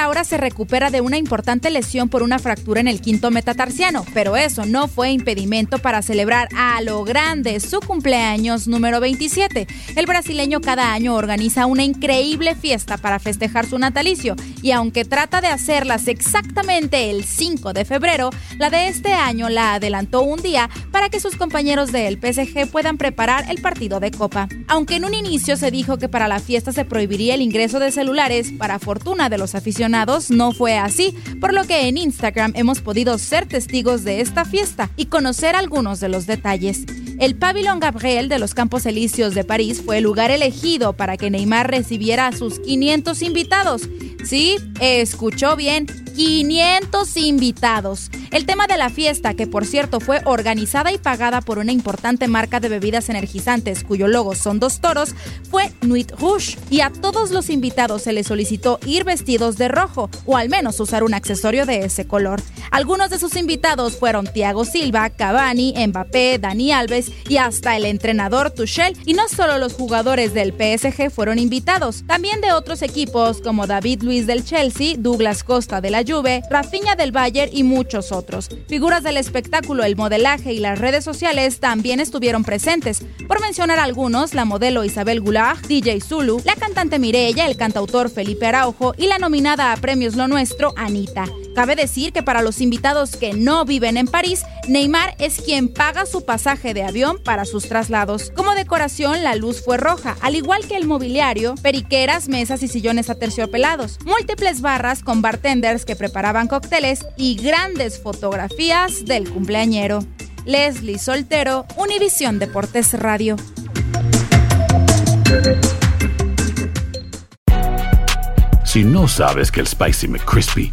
Ahora se recupera de una importante lesión por una fractura en el quinto metatarsiano, pero eso no fue impedimento para celebrar a lo grande su cumpleaños número 27. El brasileño cada año organiza una increíble fiesta para festejar su natalicio y aunque trata de hacerlas exactamente el 5 de febrero, la de este año la adelantó un día para que sus compañeros del PSG puedan preparar el partido de Copa. Aunque en un inicio se dijo que para la fiesta se prohibiría el ingreso de celulares, para fortuna de los aficionados no fue así, por lo que en Instagram hemos podido ser testigos de esta fiesta y conocer algunos de los detalles. El Pavillon Gabriel de los Campos Elíseos de París fue el lugar elegido para que Neymar recibiera a sus 500 invitados. Sí, escuchó bien, 500 invitados. El tema de la fiesta, que por cierto fue organizada y pagada por una importante marca de bebidas energizantes cuyo logo son dos toros, fue Nuit Rouge. Y a todos los invitados se les solicitó ir vestidos de rojo, o al menos usar un accesorio de ese color. Algunos de sus invitados fueron Thiago Silva, Cavani, Mbappé, Dani Alves y hasta el entrenador Tuchel. Y no solo los jugadores del PSG fueron invitados, también de otros equipos como David Luis del Chelsea, Douglas Costa de la Juve, Rafinha del Bayern y muchos otros. Figuras del espectáculo, el modelaje y las redes sociales también estuvieron presentes. Por mencionar algunos, la modelo Isabel Goulart, DJ Zulu, la cantante Mireya, el cantautor Felipe Araujo y la nominada a Premios Lo Nuestro, Anita. Cabe decir que para los invitados que no viven en París, Neymar es quien paga su pasaje de avión para sus traslados. Como decoración, la luz fue roja, al igual que el mobiliario, periqueras, mesas y sillones aterciopelados, múltiples barras con bartenders que preparaban cócteles y grandes fotografías del cumpleañero. Leslie Soltero, Univisión Deportes Radio. Si no sabes que el Spicy McCrispy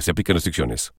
Se aplican restricciones.